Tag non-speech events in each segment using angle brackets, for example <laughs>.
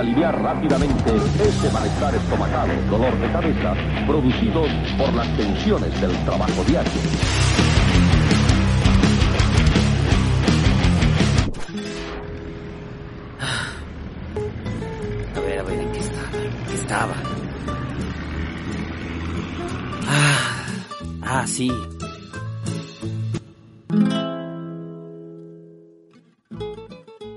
aliviar rápidamente ese malestar estomacal, dolor de cabeza, producidos por las tensiones del trabajo diario. A ver, a ver, ¿en qué estaba? ¿En qué estaba? Ah, ah, sí.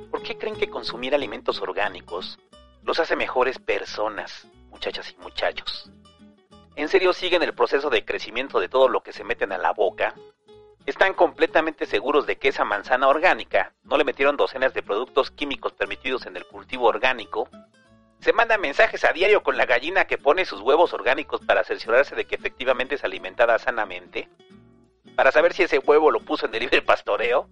¿Por qué creen que consumir alimentos orgánicos los hace mejores personas, muchachas y muchachos? ¿En serio siguen el proceso de crecimiento de todo lo que se meten a la boca? ¿Están completamente seguros de que esa manzana orgánica no le metieron docenas de productos químicos permitidos en el cultivo orgánico? Se manda mensajes a diario con la gallina que pone sus huevos orgánicos para cerciorarse de que efectivamente es alimentada sanamente. Para saber si ese huevo lo puso en el libre pastoreo.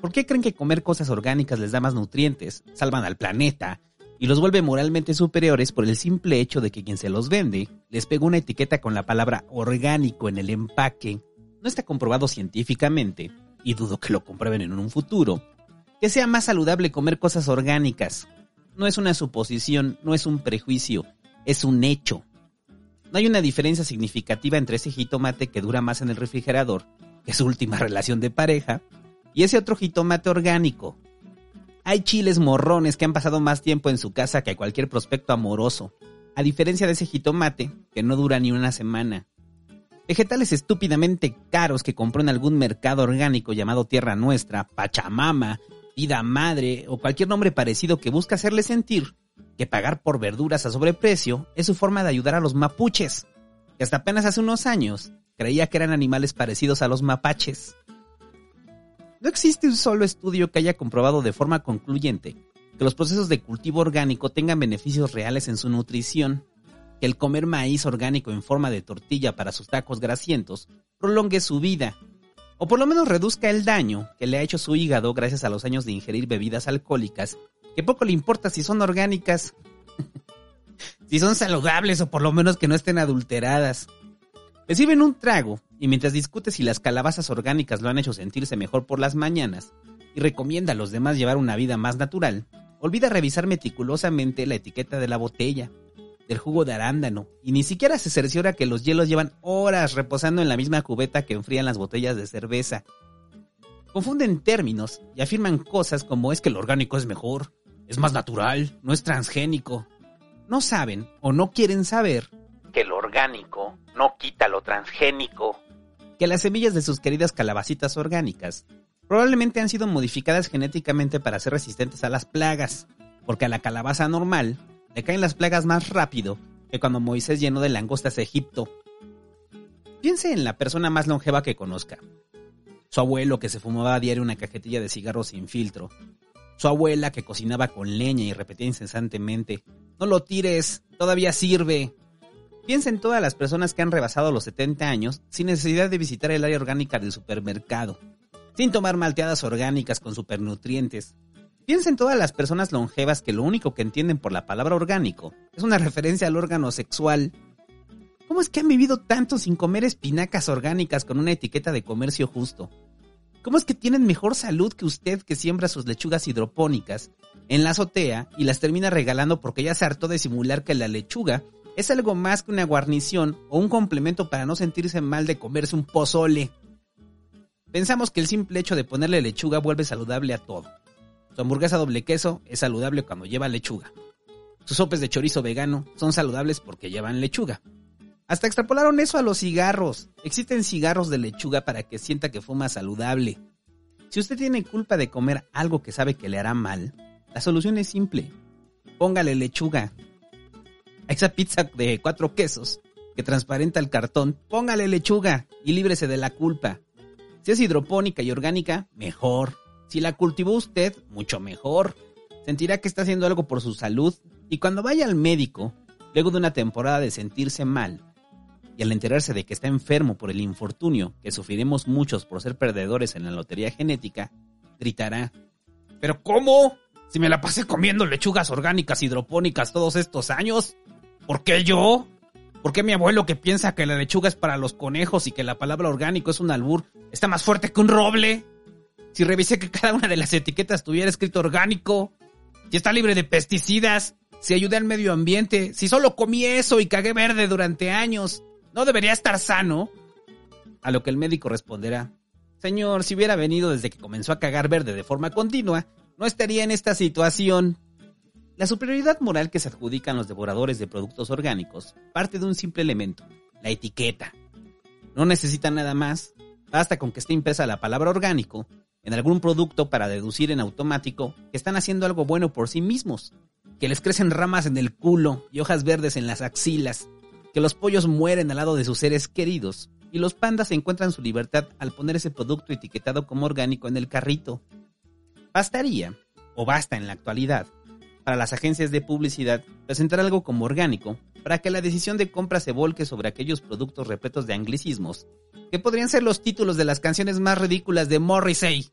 ¿Por qué creen que comer cosas orgánicas les da más nutrientes, salvan al planeta y los vuelve moralmente superiores por el simple hecho de que quien se los vende les pega una etiqueta con la palabra orgánico en el empaque? No está comprobado científicamente, y dudo que lo comprueben en un futuro, que sea más saludable comer cosas orgánicas. No es una suposición, no es un prejuicio, es un hecho. No hay una diferencia significativa entre ese jitomate que dura más en el refrigerador, que es su última <laughs> relación de pareja, y ese otro jitomate orgánico. Hay chiles morrones que han pasado más tiempo en su casa que cualquier prospecto amoroso, a diferencia de ese jitomate que no dura ni una semana. Vegetales estúpidamente caros que compró en algún mercado orgánico llamado Tierra Nuestra, Pachamama, Vida Madre o cualquier nombre parecido que busca hacerle sentir que pagar por verduras a sobreprecio es su forma de ayudar a los mapuches, que hasta apenas hace unos años creía que eran animales parecidos a los mapaches. No existe un solo estudio que haya comprobado de forma concluyente que los procesos de cultivo orgánico tengan beneficios reales en su nutrición, que el comer maíz orgánico en forma de tortilla para sus tacos grasientos prolongue su vida, o por lo menos reduzca el daño que le ha hecho su hígado gracias a los años de ingerir bebidas alcohólicas, que poco le importa si son orgánicas, <laughs> si son saludables o por lo menos que no estén adulteradas. Le sirven un trago y mientras discute si las calabazas orgánicas lo han hecho sentirse mejor por las mañanas y recomienda a los demás llevar una vida más natural, olvida revisar meticulosamente la etiqueta de la botella, del jugo de arándano, y ni siquiera se cerciora que los hielos llevan horas reposando en la misma cubeta que enfrían las botellas de cerveza. Confunden términos y afirman cosas como es que el orgánico es mejor, es más natural, no es transgénico. No saben o no quieren saber Que lo orgánico no quita lo transgénico. que las semillas de sus queridas calabacitas orgánicas probablemente han sido modificadas genéticamente para ser resistentes a las plagas, porque a la calabaza normal le caen las plagas más rápido que cuando Moisés llenó de langostas a Egipto. Piense en la persona más longeva que conozca. Su abuelo que se fumaba a diario una cajetilla de cigarros sin filtro. Su abuela que cocinaba con leña y repetía incesantemente, no lo tires, todavía sirve. Piensa en todas las personas que han rebasado los 70 años sin necesidad de visitar el área orgánica del supermercado, sin tomar malteadas orgánicas con supernutrientes. Piensa en todas las personas longevas que lo único que entienden por la palabra orgánico es una referencia al órgano sexual. ¿Cómo es que han vivido tanto sin comer espinacas orgánicas con una etiqueta de comercio justo? ¿Cómo es que tienen mejor salud que usted que siembra sus lechugas hidropónicas en la azotea y las termina regalando porque ya se hartó de simular que la lechuga es algo más que una guarnición o un complemento para no sentirse mal de comerse un pozole? Pensamos que el simple hecho de ponerle lechuga vuelve saludable a todo. Su hamburguesa doble queso es saludable cuando lleva lechuga. Sus sopes de chorizo vegano son saludables porque llevan lechuga. Hasta extrapolaron eso a los cigarros. Existen cigarros de lechuga para que sienta que fuma saludable. Si usted tiene culpa de comer algo que sabe que le hará mal, la solución es simple. Póngale lechuga. A esa pizza de cuatro quesos que transparenta el cartón, póngale lechuga y líbrese de la culpa. Si es hidropónica y orgánica, mejor. Si la cultivó usted, mucho mejor. Sentirá que está haciendo algo por su salud y cuando vaya al médico, luego de una temporada de sentirse mal, y al enterarse de que está enfermo por el infortunio que sufriremos muchos por ser perdedores en la lotería genética, gritará, ¿Pero cómo? Si me la pasé comiendo lechugas orgánicas hidropónicas todos estos años. ¿Por qué yo? ¿Por qué mi abuelo que piensa que la lechuga es para los conejos y que la palabra orgánico es un albur está más fuerte que un roble? Si revisé que cada una de las etiquetas tuviera escrito orgánico. Si está libre de pesticidas, si ayuda al medio ambiente, si solo comí eso y cagué verde durante años, ¿no debería estar sano? A lo que el médico responderá, Señor, si hubiera venido desde que comenzó a cagar verde de forma continua, no estaría en esta situación. La superioridad moral que se adjudican los devoradores de productos orgánicos parte de un simple elemento, la etiqueta. No necesitan nada más, basta con que esté impresa la palabra orgánico en algún producto para deducir en automático que están haciendo algo bueno por sí mismos, que les crecen ramas en el culo y hojas verdes en las axilas, que los pollos mueren al lado de sus seres queridos y los pandas encuentran su libertad al poner ese producto etiquetado como orgánico en el carrito. Bastaría, o basta en la actualidad, para las agencias de publicidad presentar algo como orgánico para que la decisión de compra se volque sobre aquellos productos repletos de anglicismos que podrían ser los títulos de las canciones más ridículas de Morrissey.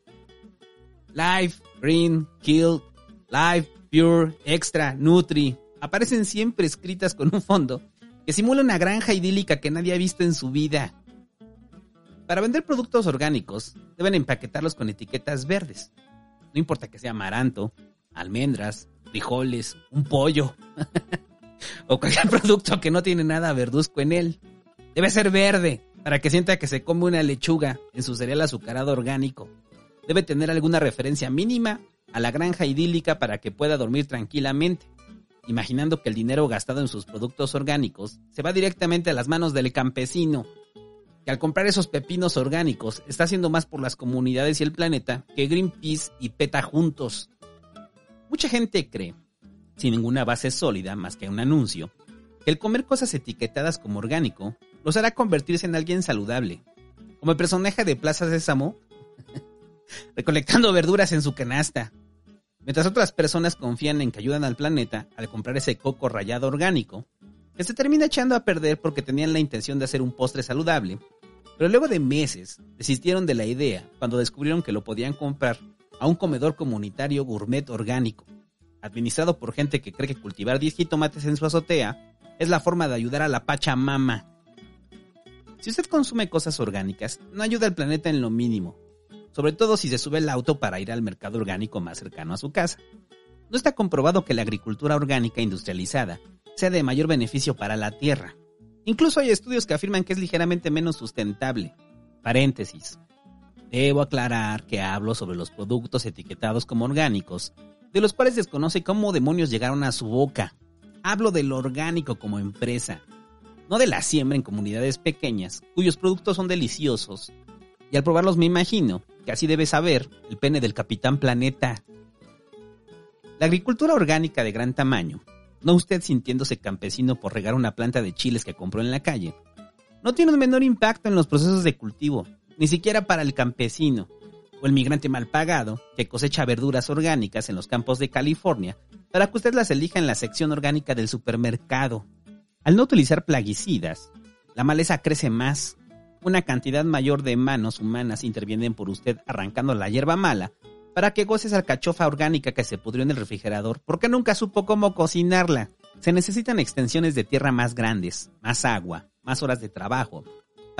Life, Green, Kill, Life, Pure, Extra, Nutri, aparecen siempre escritas con un fondo que simula una granja idílica que nadie ha visto en su vida. Para vender productos orgánicos, deben empaquetarlos con etiquetas verdes. No importa que sea amaranto, almendras, frijoles, un pollo <laughs> o cualquier producto que no tiene nada verduzco en él. Debe ser verde para que sienta que se come una lechuga en su cereal azucarado orgánico. Debe tener alguna referencia mínima a la granja idílica para que pueda dormir tranquilamente, imaginando que el dinero gastado en sus productos orgánicos se va directamente a las manos del campesino, que al comprar esos pepinos orgánicos está haciendo más por las comunidades y el planeta que Greenpeace y PETA juntos. Mucha gente cree, sin ninguna base sólida más que un anuncio, que el comer cosas etiquetadas como orgánico los hará convertirse en alguien saludable, como el personaje de Plaza Sésamo, <laughs> recolectando verduras en su canasta, mientras otras personas confían en que ayudan al planeta al comprar ese coco rallado orgánico, que se termina echando a perder porque tenían la intención de hacer un postre saludable, pero luego de meses desistieron de la idea cuando descubrieron que lo podían comprar a un comedor comunitario gourmet orgánico, administrado por gente que cree que cultivar 10 jitomates en su azotea es la forma de ayudar a la Pachamama. Si usted consume cosas orgánicas, no ayuda al planeta en lo mínimo, sobre todo si se sube el auto para ir al mercado orgánico más cercano a su casa. No está comprobado que la agricultura orgánica industrializada sea de mayor beneficio para la tierra. Incluso hay estudios que afirman que es ligeramente menos sustentable. Paréntesis. Debo aclarar que hablo sobre los productos etiquetados como orgánicos, de los cuales desconoce cómo demonios llegaron a su boca. Hablo del orgánico como empresa, no de la siembra en comunidades pequeñas, cuyos productos son deliciosos. Y al probarlos me imagino que así debe saber el pene del capitán planeta. La agricultura orgánica de gran tamaño, no usted sintiéndose campesino por regar una planta de chiles que compró en la calle, no tiene un menor impacto en los procesos de cultivo, ni siquiera para el campesino o el migrante mal pagado que cosecha verduras orgánicas en los campos de California para que usted las elija en la sección orgánica del supermercado. Al no utilizar plaguicidas, la maleza crece más. Una cantidad mayor de manos humanas intervienen por usted arrancando la hierba mala para que goce esa alcachofa orgánica que se pudrió en el refrigerador porque nunca supo cómo cocinarla. Se necesitan extensiones de tierra más grandes, más agua, más horas de trabajo,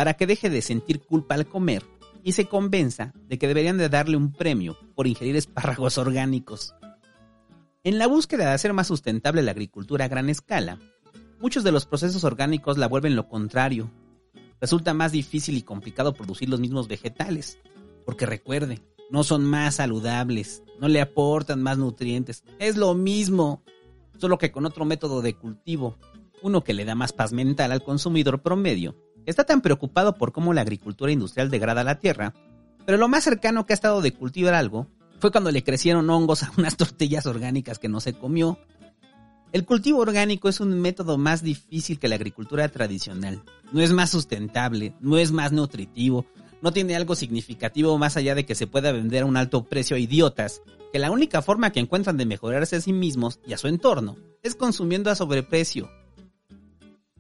para que deje de sentir culpa al comer y se convenza de que deberían de darle un premio por ingerir espárragos <laughs> orgánicos. En la búsqueda de hacer más sustentable la agricultura a gran escala, muchos de los procesos orgánicos la vuelven lo contrario. Resulta más difícil y complicado producir los mismos vegetales, porque recuerde, no son más saludables, no le aportan más nutrientes, es lo mismo, solo que con otro método de cultivo, uno que le da más paz mental al consumidor promedio Está tan preocupado por cómo la agricultura industrial degrada la tierra, pero lo más cercano que ha estado de cultivar algo fue cuando le crecieron hongos a <laughs> unas tortillas orgánicas que no se comió. El cultivo orgánico es un método más difícil que la agricultura tradicional. No es más sustentable, no es más nutritivo, no tiene algo significativo más allá de que se pueda vender a un alto precio a idiotas, que la única forma que encuentran de mejorarse a sí mismos y a su entorno es consumiendo a sobreprecio.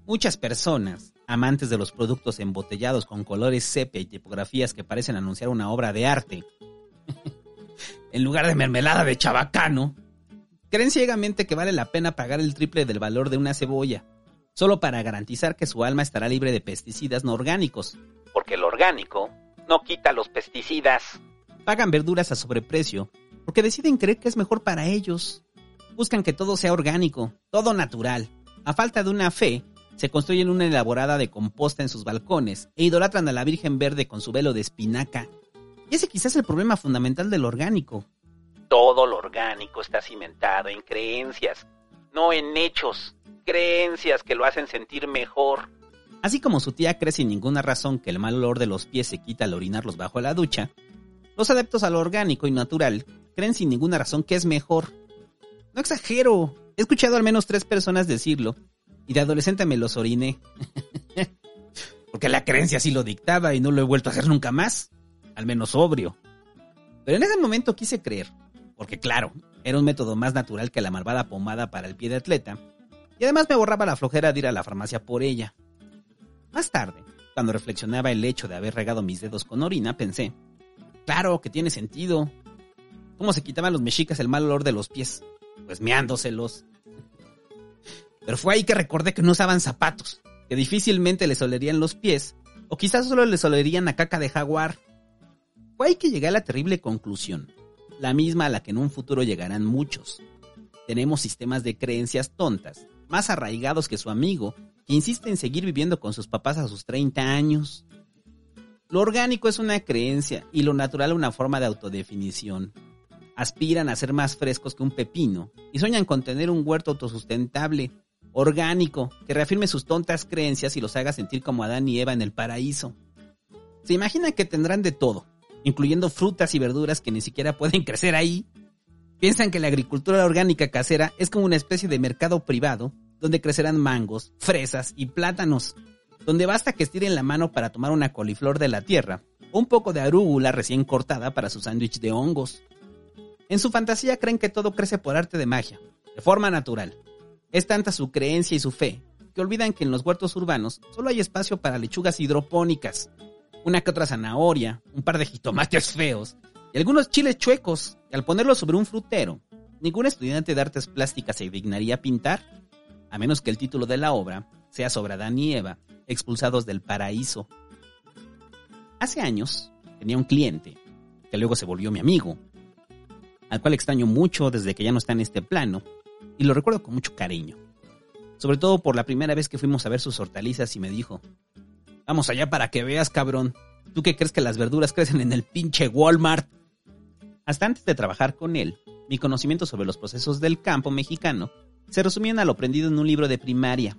Muchas personas, amantes de los productos embotellados con colores sepia y tipografías que parecen anunciar una obra de arte, <laughs> en lugar de mermelada de chabacano, creen ciegamente que vale la pena pagar el triple del valor de una cebolla, solo para garantizar que su alma estará libre de pesticidas no orgánicos. Porque el orgánico no quita los pesticidas. Pagan verduras a sobreprecio porque deciden creer que es mejor para ellos. Buscan que todo sea orgánico, todo natural. A falta de una fe, se construyen una elaborada de composta en sus balcones e idolatran a la Virgen Verde con su velo de espinaca. Y ese quizás es el problema fundamental del orgánico. Todo lo orgánico está cimentado en creencias, no en hechos. Creencias que lo hacen sentir mejor. Así como su tía cree sin ninguna razón que el mal olor de los pies se quita al orinarlos bajo la ducha, los adeptos a lo orgánico y natural creen sin ninguna razón que es mejor. No exagero, he escuchado al menos tres personas decirlo, y de adolescente me los oriné. Porque la creencia así lo dictaba y no lo he vuelto a hacer nunca más, al menos sobrio. Pero en ese momento quise creer, porque claro, era un método más natural que la malvada pomada para el pie de atleta, y además me borraba la flojera de ir a la farmacia por ella. Más tarde, cuando reflexionaba el hecho de haber regado mis dedos con orina, pensé, claro que tiene sentido. ¿Cómo se quitaban los mexicas el mal olor de los pies? Pues meándoselos. Pero fue ahí que recordé que no usaban zapatos, que difícilmente les olerían los pies, o quizás solo les olerían a caca de jaguar. Fue ahí que llegué a la terrible conclusión, la misma a la que en un futuro llegarán muchos. Tenemos sistemas de creencias tontas, más arraigados que su amigo, insiste en seguir viviendo con sus papás a sus 30 años. Lo orgánico es una creencia y lo natural una forma de autodefinición. Aspiran a ser más frescos que un pepino y sueñan con tener un huerto autosustentable, orgánico, que reafirme sus tontas creencias y los haga sentir como Adán y Eva en el paraíso. Se imaginan que tendrán de todo, incluyendo frutas y verduras que ni siquiera pueden <laughs> crecer ahí. Piensan que la agricultura orgánica casera es como una especie de mercado privado donde crecerán mangos, fresas y plátanos, donde basta que estiren la mano para tomar una coliflor de la tierra o un poco de arúgula recién cortada para su sándwich de hongos. En su fantasía creen que todo crece por arte de magia, de forma natural. Es tanta su creencia y su fe que olvidan que en los huertos urbanos solo hay espacio para lechugas hidropónicas, una que otra zanahoria, un par de jitomates <laughs> feos y algunos chiles chuecos que al ponerlos sobre un frutero, ningún estudiante de artes plásticas se dignaría pintar a menos que el título de la obra sea sobre Adán y Eva, expulsados del paraíso. Hace años tenía un cliente, que luego se volvió mi amigo, al cual extraño mucho desde que ya no está en este plano, y lo recuerdo con mucho cariño. Sobre todo por la primera vez que fuimos a ver sus hortalizas y me dijo, vamos allá para que veas, cabrón, ¿tú qué crees que las verduras crecen en el pinche Walmart? Hasta antes de trabajar con él, mi conocimiento sobre los procesos del campo mexicano se resumían a lo aprendido en un libro de primaria.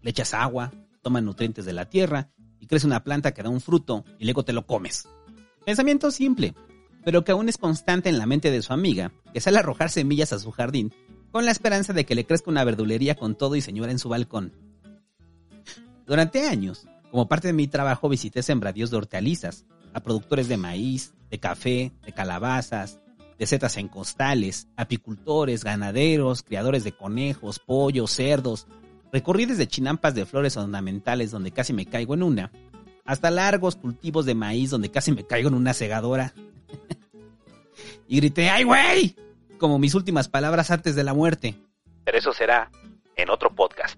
Le echas agua, tomas nutrientes de la tierra y crece una planta que da un fruto y luego te lo comes. Pensamiento simple, pero que aún es constante en la mente de su amiga, que sale a arrojar semillas a su jardín con la esperanza de que le crezca una verdulería con todo y señora en su balcón. Durante años, como parte de mi trabajo visité sembradíos de hortalizas, a productores de maíz, de café, de calabazas, de setas en costales, apicultores, ganaderos, criadores de conejos, pollos, cerdos. Recorrí desde chinampas de flores ornamentales donde casi me caigo en una, hasta largos cultivos de maíz donde casi me caigo en una segadora. <laughs> y grité, ¡ay, güey! Como mis últimas palabras antes de la muerte. Pero eso será en otro podcast.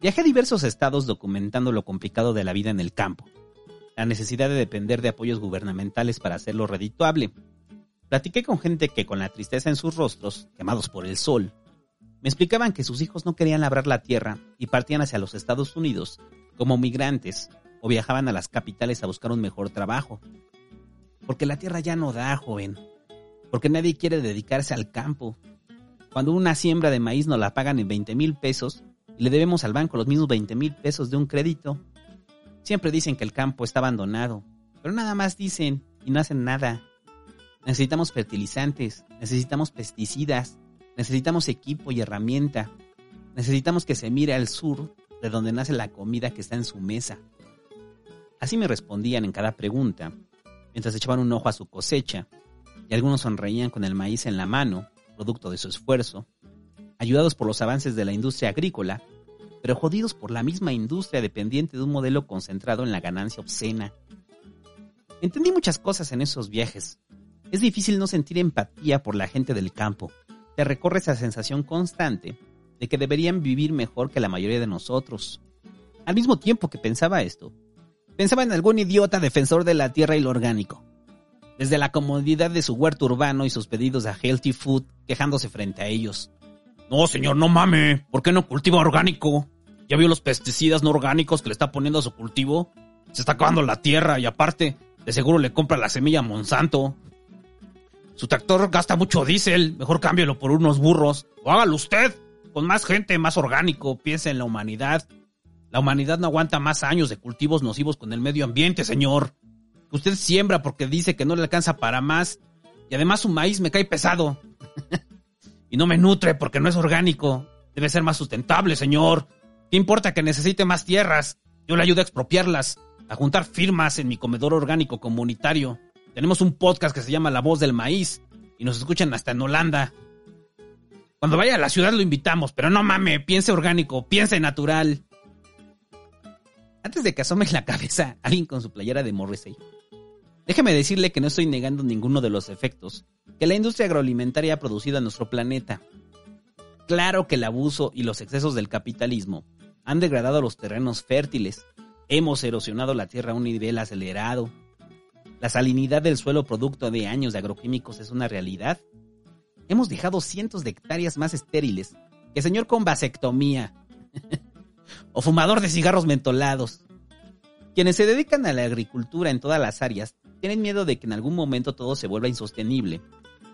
Viajé a diversos estados documentando lo complicado de la vida en el campo, la necesidad de depender de apoyos gubernamentales para hacerlo redituable, Platiqué con gente que con la tristeza en sus rostros, quemados por el sol, me explicaban que sus hijos no querían labrar la tierra y partían hacia los Estados Unidos como migrantes o viajaban a las capitales a buscar un mejor trabajo. Porque la tierra ya no da, joven. Porque nadie quiere dedicarse al campo. Cuando una siembra de maíz nos la pagan en 20 mil pesos y le debemos al banco los mismos 20 mil pesos de un crédito, siempre dicen que el campo está abandonado, pero nada más dicen y no hacen nada. Necesitamos fertilizantes, necesitamos pesticidas, necesitamos equipo y herramienta. Necesitamos que se mire al sur de donde nace la comida que está en su mesa. Así me respondían en cada pregunta, mientras echaban un ojo a su cosecha, y algunos sonreían con el maíz en la mano, producto de su esfuerzo, ayudados por los avances de la industria agrícola, pero jodidos por la misma industria dependiente de un modelo concentrado en la ganancia obscena. Entendí muchas cosas en esos viajes, es difícil no sentir empatía por la gente del campo. Te recorre esa sensación constante de que deberían vivir mejor que la mayoría de nosotros. Al mismo tiempo que pensaba esto, pensaba en algún idiota defensor de la tierra y lo orgánico. Desde la comodidad de su huerto urbano y sus pedidos a healthy food quejándose frente a ellos. No, señor, no mame. ¿Por qué no cultiva orgánico? ¿Ya vio los pesticidas no orgánicos que le está poniendo a su cultivo? Se está acabando la tierra y aparte, de seguro le compra la semilla a Monsanto. Su tractor gasta mucho diésel, mejor cámbielo por unos burros. O hágalo usted, con más gente, más orgánico, piense en la humanidad. La humanidad no aguanta más años de cultivos nocivos con el medio ambiente, señor. Usted siembra porque dice que no le alcanza para más. Y además su maíz me cae pesado. <laughs> y no me nutre porque no es orgánico. Debe ser más sustentable, señor. ¿Qué importa que necesite más tierras? Yo le ayudo a expropiarlas, a juntar firmas en mi comedor orgánico comunitario. Tenemos un podcast que se llama La Voz del Maíz y nos escuchan hasta en Holanda. Cuando vaya a la ciudad lo invitamos, pero no mame, piense orgánico, piense natural. Antes de que asome la cabeza alguien con su playera de Morrissey, déjeme decirle que no estoy negando ninguno de los efectos que la industria agroalimentaria ha producido en nuestro planeta. Claro que el abuso y los excesos del capitalismo han degradado los terrenos fértiles, hemos erosionado la tierra a un nivel acelerado, la salinidad del suelo producto de años de agroquímicos es una realidad. Hemos dejado cientos de hectáreas más estériles que señor con vasectomía <laughs> o fumador de cigarros mentolados. Quienes se dedican a la agricultura en todas las áreas tienen miedo de que en algún momento todo se vuelva insostenible.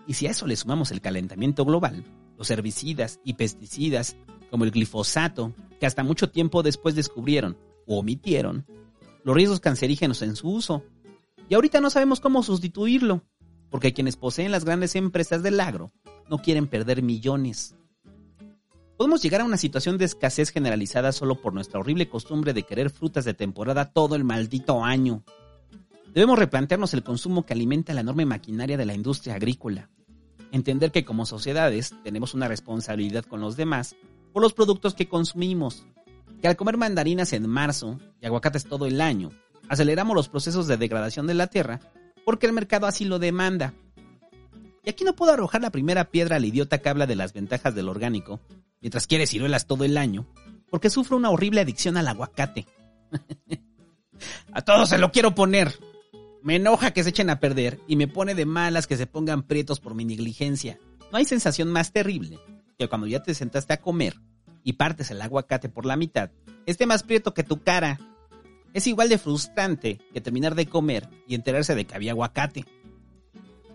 Y si a eso le sumamos el calentamiento global, los herbicidas y pesticidas como el glifosato, que hasta mucho tiempo después descubrieron o omitieron, los riesgos cancerígenos en su uso. Y ahorita no sabemos cómo sustituirlo, porque quienes poseen las grandes empresas del agro no quieren perder millones. Podemos llegar a una situación de escasez generalizada solo por nuestra horrible costumbre de querer frutas de temporada todo el maldito año. Debemos replantearnos el consumo que alimenta la enorme maquinaria de la industria agrícola entender que como sociedades tenemos una responsabilidad con los demás por los productos que consumimos, que al comer mandarinas en marzo y aguacates todo el año, aceleramos los procesos de degradación de la tierra porque el mercado así lo demanda. Y aquí no puedo arrojar la primera piedra al idiota que habla de las ventajas del orgánico, mientras quiere ciruelas todo el año, porque sufro una horrible adicción al aguacate. <laughs> a todos se lo quiero poner, me enoja que se echen a perder y me pone de malas que se pongan prietos por mi negligencia. No hay sensación más terrible que cuando ya te sentaste a comer y partes el aguacate por la mitad, esté más prieto que tu cara. Es igual de frustrante que terminar de comer y enterarse de que había aguacate.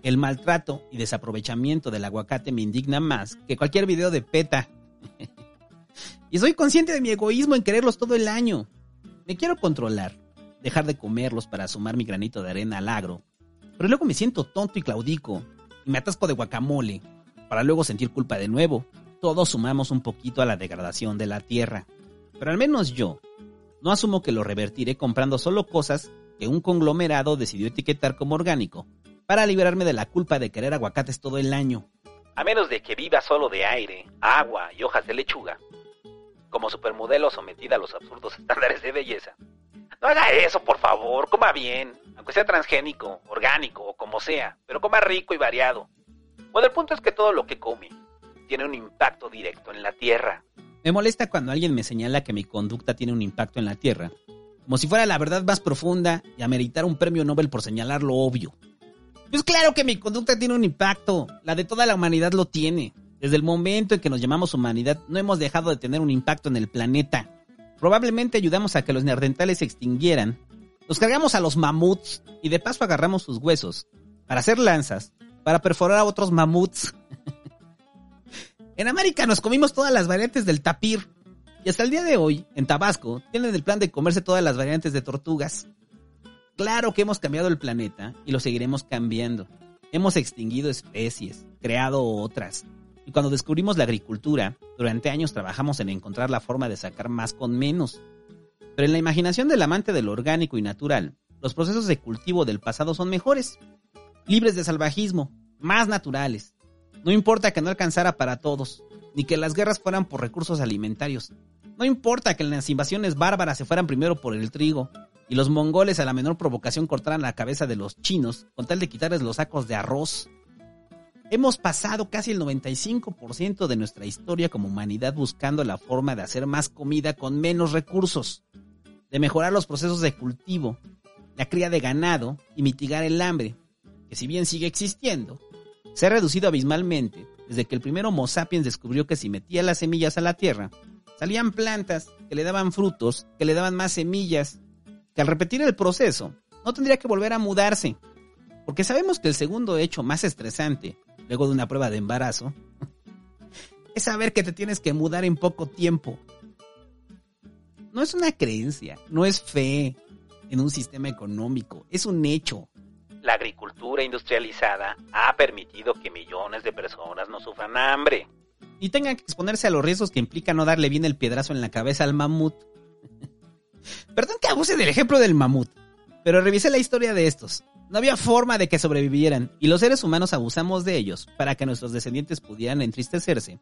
El maltrato y desaprovechamiento del aguacate me indigna más que cualquier video de PETA. <laughs> y soy consciente de mi egoísmo en quererlos todo el año. Me quiero controlar dejar de comerlos para sumar mi granito de arena al agro. Pero luego me siento tonto y claudico y me atasco de guacamole para luego sentir culpa de nuevo. Todos sumamos un poquito a la degradación de la tierra. Pero al menos yo no asumo que lo revertiré comprando solo cosas que un conglomerado decidió etiquetar como orgánico para liberarme de la culpa de querer aguacates todo el año. A menos de que viva solo de aire, agua y hojas de lechuga, como supermodelo sometida a los absurdos <laughs> estándares de belleza. No haga eso, por favor, coma bien, aunque sea transgénico, orgánico o como sea, pero coma rico y variado. Bueno, el punto es que todo lo que come tiene un impacto directo en la Tierra. Me molesta cuando alguien me señala que mi conducta tiene un impacto en la Tierra, como si fuera la verdad más profunda y ameritar un premio Nobel por señalar lo obvio. Pues claro que mi conducta tiene un impacto, la de toda la humanidad lo tiene. Desde el momento en que nos llamamos humanidad no hemos dejado de tener un impacto en el planeta. Probablemente ayudamos a que los neandertales se extinguieran. Nos cargamos a los mamuts y de paso agarramos sus huesos para hacer lanzas, para perforar a otros mamuts. <laughs> en América nos comimos todas las variantes del tapir. Y hasta el día de hoy, en Tabasco, tienen el plan de comerse todas las variantes de tortugas. Claro que hemos cambiado el planeta y lo seguiremos cambiando. Hemos extinguido especies, creado otras, y cuando descubrimos la agricultura, durante años trabajamos en encontrar la forma de sacar más con menos. Pero en la imaginación del amante de lo orgánico y natural, los procesos de cultivo del pasado son mejores, libres de salvajismo, más naturales. No importa que no alcanzara para todos, ni que las guerras fueran por recursos alimentarios. No importa que las invasiones bárbaras se fueran primero por el trigo, y los mongoles a la menor provocación cortaran la cabeza de los chinos con tal de quitarles los sacos de arroz. Hemos pasado casi el 95% de nuestra historia como humanidad buscando la forma de hacer más comida con menos recursos, de mejorar los procesos de cultivo, la cría de ganado y mitigar el hambre, que si bien sigue existiendo, se ha reducido abismalmente desde que el primer Homo sapiens descubrió que si metía las semillas a la tierra, salían plantas que le daban frutos, que le daban más semillas, que al repetir el proceso no tendría que volver a mudarse. Porque sabemos que el segundo hecho más estresante, luego de una prueba de embarazo, <laughs> es saber que te tienes que mudar en poco tiempo. No es una creencia, no es fe en un sistema económico, es un hecho. La agricultura industrializada ha permitido que millones de personas no sufran hambre. Y tengan que exponerse a los riesgos que implica no darle bien el piedrazo en la cabeza al mamut. <laughs> Perdón que abuse del ejemplo del mamut, pero revisé la historia de estos. No había forma de que sobrevivieran, y los seres humanos abusamos de ellos para que nuestros descendientes pudieran entristecerse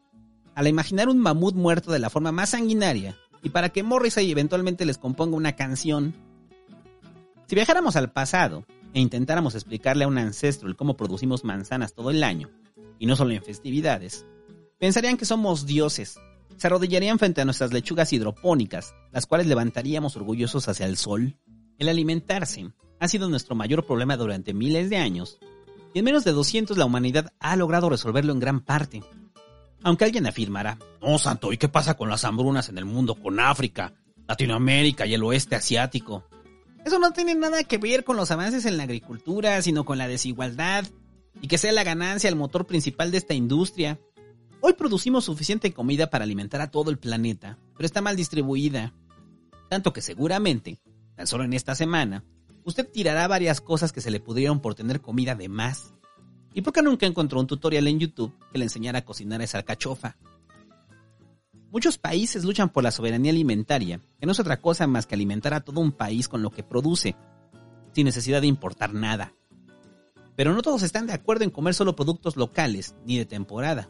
al imaginar un mamut muerto de la forma más sanguinaria y para que Morrissey eventualmente les componga una canción. Si viajáramos al pasado e intentáramos explicarle a un ancestro el cómo producimos manzanas todo el año, y no solo en festividades, pensarían que somos dioses. Se arrodillarían frente a nuestras lechugas hidropónicas, las cuales levantaríamos orgullosos hacia el sol. El alimentarse ha sido nuestro mayor problema durante miles de años, y en menos de 200 la humanidad ha logrado resolverlo en gran parte. Aunque alguien afirmará, no, Santo, ¿y qué pasa con las hambrunas en el mundo, con África, Latinoamérica y el oeste asiático? Eso no tiene nada que ver con los avances en la agricultura, sino con la desigualdad y que sea la ganancia el motor principal de esta industria. Hoy producimos suficiente comida para alimentar a todo el planeta, pero está mal distribuida. Tanto que seguramente, tan solo en esta semana, usted tirará varias cosas que se le pudieron por tener comida de más. ¿Y por qué nunca encontró un tutorial en YouTube que le enseñara a cocinar esa alcachofa? Muchos países luchan por la soberanía alimentaria, que no es otra cosa más que alimentar a todo un país con lo que produce, sin necesidad de importar nada. Pero no todos están de acuerdo en comer solo productos locales, ni de temporada.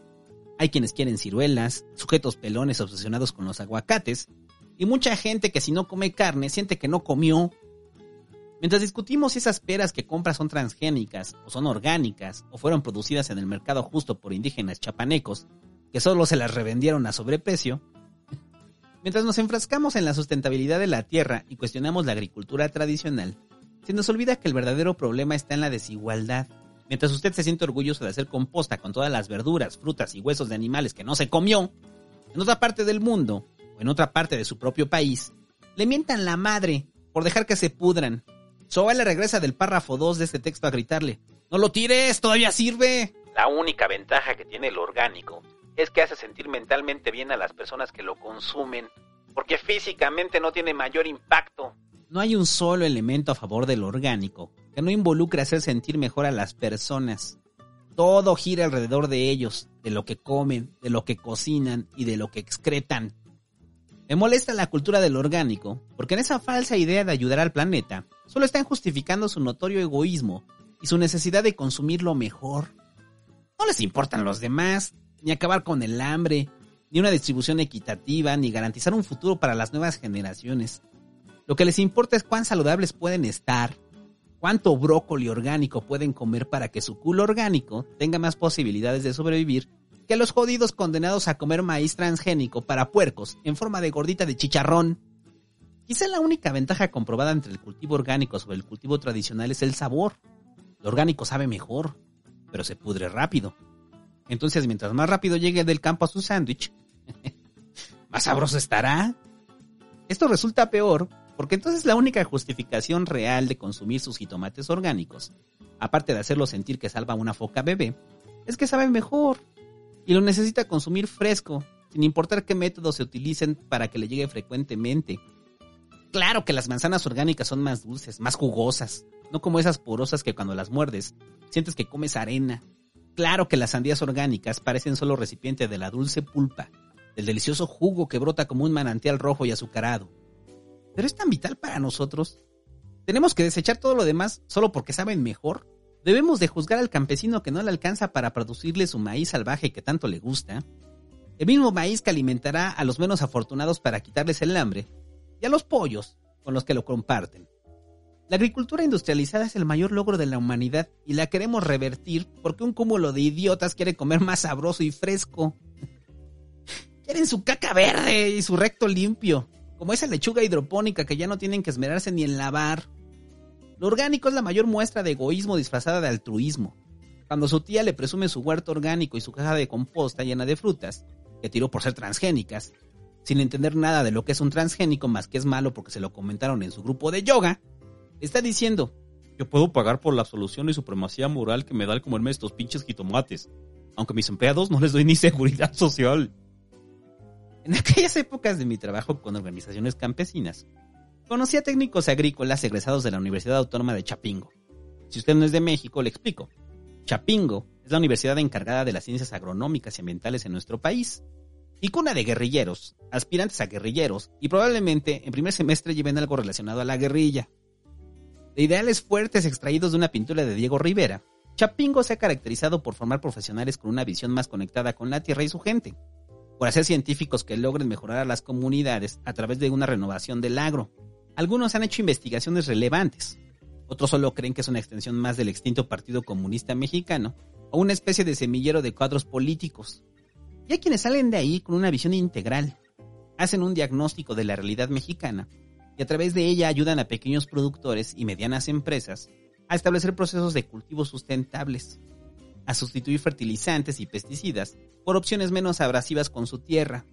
Hay quienes quieren ciruelas, sujetos pelones obsesionados con los aguacates, y mucha gente que si no come carne siente que no comió Mientras discutimos si esas peras que compras son transgénicas o son orgánicas o fueron producidas en el mercado justo por indígenas chapanecos que solo se las revendieron a sobreprecio, <laughs> mientras nos enfrascamos en la sustentabilidad de la tierra y cuestionamos la agricultura tradicional, se nos olvida que el verdadero problema está en la desigualdad. Mientras usted se siente orgulloso de hacer composta con todas las verduras, frutas y huesos de animales que no se comió, en otra parte del mundo o en otra parte de su propio país, le mientan la madre por dejar que se pudran le regresa del párrafo 2 de este texto a gritarle, ¡No lo tires! ¡Todavía sirve! La única ventaja que tiene el orgánico es que hace sentir mentalmente bien a las personas que lo consumen, porque físicamente no tiene mayor impacto. No hay un solo elemento a favor del orgánico que no involucre hacer sentir mejor a las personas. Todo gira alrededor de ellos, de lo que comen, de lo que cocinan y de lo que excretan. Me molesta la cultura del orgánico, porque en esa falsa idea de ayudar al planeta, solo están justificando su notorio egoísmo y su necesidad de consumir lo mejor. No les importan los demás, ni acabar con el hambre, ni una distribución equitativa, ni garantizar un futuro para las nuevas generaciones. Lo que les importa es cuán saludables pueden estar, cuánto brócoli orgánico pueden comer para que su culo orgánico tenga más posibilidades de sobrevivir que los jodidos condenados a comer maíz transgénico para puercos en forma de gordita de chicharrón. Quizá la única ventaja comprobada entre el cultivo orgánico sobre el cultivo tradicional es el sabor. Lo orgánico sabe mejor, pero se pudre rápido. Entonces, mientras más rápido llegue del campo a su sándwich, <laughs> más sabroso estará. Esto resulta peor porque entonces la única justificación real de consumir sus jitomates orgánicos, aparte de hacerlo sentir que salva una foca bebé, es que sabe mejor y lo necesita consumir fresco, sin importar qué métodos se utilicen para que le llegue frecuentemente. Claro que las manzanas orgánicas son más dulces, más jugosas, no como esas porosas que cuando las muerdes sientes que comes arena. Claro que las sandías orgánicas parecen solo recipiente de la dulce pulpa, del delicioso jugo que brota como un manantial rojo y azucarado. Pero es tan vital para nosotros. ¿Tenemos que desechar todo lo demás solo porque saben mejor? Debemos de juzgar al campesino que no le alcanza para producirle su maíz salvaje que tanto le gusta, el mismo maíz que alimentará a los menos afortunados para quitarles el hambre, y a los pollos con los que lo comparten. La agricultura industrializada es el mayor logro de la humanidad y la queremos revertir porque un cúmulo de idiotas quiere comer más sabroso y fresco. <laughs> Quieren su caca verde y su recto limpio, como esa lechuga hidropónica que ya no tienen que esmerarse ni en lavar lo orgánico es la mayor muestra de egoísmo disfrazada de altruismo. Cuando su tía le presume su huerto orgánico y su caja de composta llena de frutas, que tiró por ser transgénicas, sin entender nada de lo que es un transgénico más que es malo porque se lo comentaron en su grupo de yoga, está diciendo, yo puedo pagar por la absolución y supremacía moral que me da el comerme estos pinches jitomates, aunque a mis empleados no les doy ni seguridad <laughs> social. En aquellas épocas de mi trabajo con organizaciones campesinas, conocí a técnicos agrícolas egresados de la Universidad Autónoma de Chapingo. Si usted no es de México, le explico. Chapingo es la universidad encargada de las ciencias agronómicas y ambientales en nuestro país y cuna de guerrilleros, aspirantes a guerrilleros, y probablemente en primer semestre lleven algo relacionado a la guerrilla. De ideales fuertes extraídos de una pintura de Diego Rivera, Chapingo se ha caracterizado por formar profesionales con una visión más conectada con la tierra y su gente, por hacer científicos que logren mejorar a las comunidades a través de una renovación del agro. Algunos han hecho investigaciones relevantes, otros solo creen que es una extensión más del extinto Partido Comunista Mexicano o una especie de semillero de cuadros políticos. Y hay quienes salen de ahí con una visión integral, hacen un diagnóstico de la realidad mexicana y a través de ella ayudan a pequeños productores y medianas empresas a establecer procesos de cultivo sustentables, a sustituir fertilizantes y pesticidas por opciones menos abrasivas con su tierra.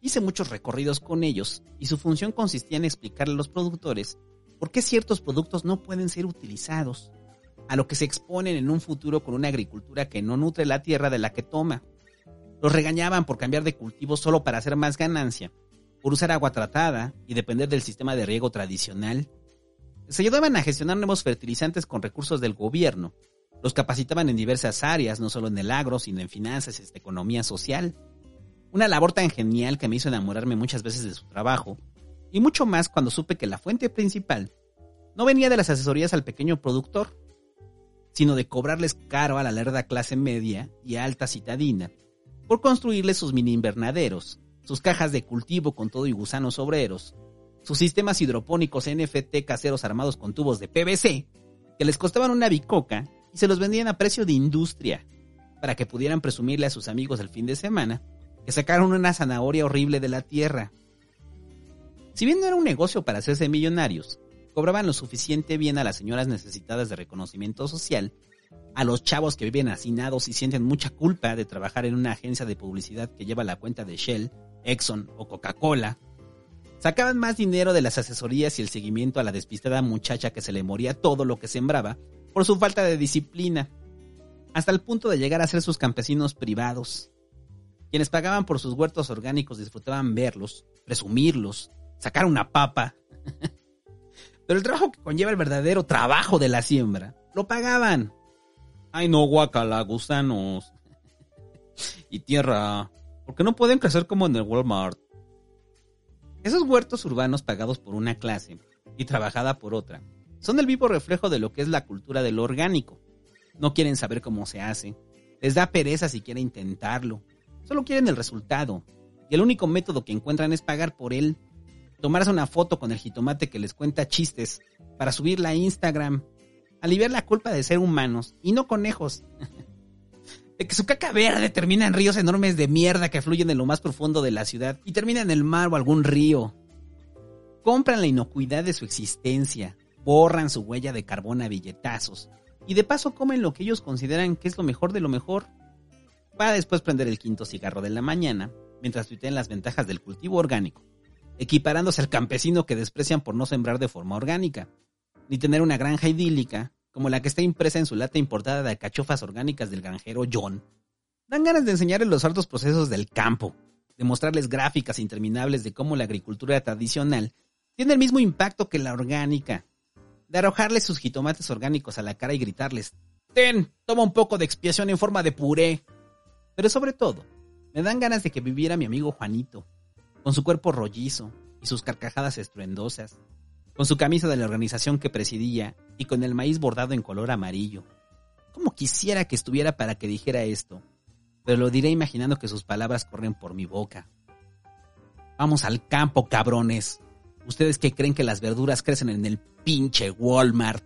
Hice muchos recorridos con ellos y su función consistía en explicarle a los productores por qué ciertos productos no pueden ser utilizados, a lo que se exponen en un futuro con una agricultura que no nutre la tierra de la que toma los regañaban por cambiar de cultivo solo para hacer más ganancia, por usar agua tratada y depender del sistema de riego tradicional. Se ayudaban a gestionar nuevos fertilizantes con recursos del gobierno. Los capacitaban en diversas áreas, no solo en el agro, sino en finanzas y economía social. Una labor tan genial que me hizo enamorarme muchas veces de su trabajo, y mucho más cuando supe que la fuente principal no venía de las asesorías al pequeño productor, sino de cobrarles caro a la lerda clase media y alta citadina por construirles sus mini invernaderos, sus cajas de cultivo con todo y gusanos obreros, sus sistemas hidropónicos NFT caseros armados con tubos de PVC, que les costaban una bicoca y se los vendían a precio de industria, para que pudieran presumirle a sus amigos el fin de semana que sacaron una zanahoria horrible de la tierra. Si bien no era un negocio para hacerse millonarios, cobraban lo suficiente bien a las señoras necesitadas de reconocimiento social a los chavos que viven hacinados y sienten mucha culpa de trabajar en una agencia de publicidad que lleva la cuenta de Shell, Exxon o Coca-Cola. Sacaban más dinero de las asesorías y el seguimiento a la despistada muchacha que se le moría todo lo que sembraba por su falta de disciplina, hasta el punto de llegar a ser sus campesinos privados. Quienes pagaban por sus huertos orgánicos disfrutaban verlos, presumirlos, sacar una papa. <laughs> Pero el trabajo que conlleva el verdadero trabajo de la siembra, lo pagaban Ay, no, guacala, gusanos. <laughs> y tierra. Porque no pueden crecer como en el Walmart. Esos huertos urbanos pagados por una clase y trabajada por otra son el vivo reflejo de lo que es la cultura de lo orgánico. No quieren saber cómo se hace. Les da pereza si quieren intentarlo. Solo quieren el resultado. Y el único método que encuentran es pagar por él. Tomarse una foto con el jitomate que les cuenta chistes para subirla a Instagram aliviar la culpa de ser humanos y no conejos. <laughs> de que su caca verde termina en ríos enormes de mierda que fluyen en lo más profundo de la ciudad y termina en el mar o algún río. Compran la inocuidad de su existencia, borran su huella de carbón a billetazos y de paso comen lo que ellos consideran que es lo mejor de lo mejor, para después prender el quinto cigarro de la mañana mientras tuitean las ventajas del cultivo orgánico, equiparándose al campesino que desprecian por no sembrar de forma orgánica ni tener una granja idílica como la que está impresa en su lata importada de cachofas orgánicas del granjero John. Dan ganas de enseñarles los hartos procesos del campo, de mostrarles gráficas interminables de cómo la agricultura tradicional tiene el mismo impacto que la orgánica, de arrojarles sus jitomates orgánicos a la cara y gritarles, ten, toma un poco de expiación en forma de puré. Pero sobre todo, me dan ganas de que viviera mi amigo Juanito, con su cuerpo rollizo y sus carcajadas estruendosas, con su camisa de la organización que presidía y con el maíz bordado en color amarillo. Como quisiera que estuviera para que dijera esto, pero lo diré imaginando que sus palabras corren por mi boca. Vamos al campo, cabrones. Ustedes que creen que las verduras crecen en el pinche Walmart.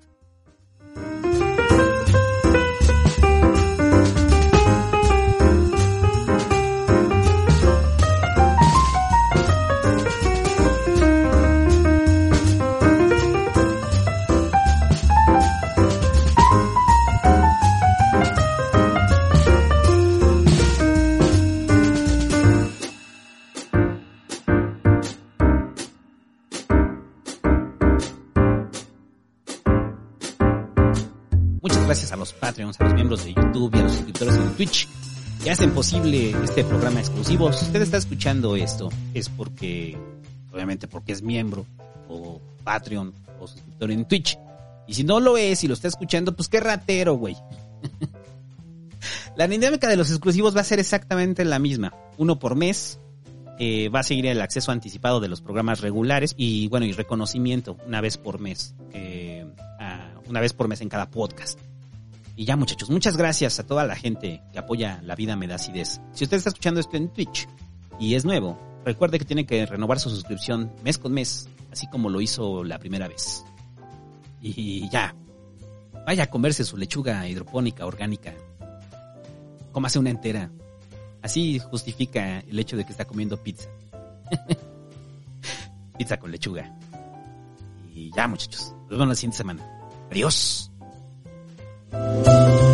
Este programa exclusivo. Si usted está escuchando esto, es porque, obviamente porque es miembro o Patreon o suscriptor en Twitch. Y si no lo es y lo está escuchando, pues qué ratero, güey. <laughs> la dinámica de los exclusivos va a ser exactamente la misma. Uno por mes. Eh, va a seguir el acceso anticipado de los programas regulares y bueno, y reconocimiento una vez por mes. Eh, una vez por mes en cada podcast. Y ya muchachos, muchas gracias a toda la gente que apoya La Vida Me Da Acidez. Si usted está escuchando esto en Twitch y es nuevo, recuerde que tiene que renovar su suscripción mes con mes, así como lo hizo la primera vez. Y ya, vaya a comerse su lechuga hidropónica orgánica. Cómase una entera. Así justifica el hecho de que está comiendo pizza. <laughs> pizza con lechuga. Y ya muchachos, nos vemos la siguiente semana. Adiós. Música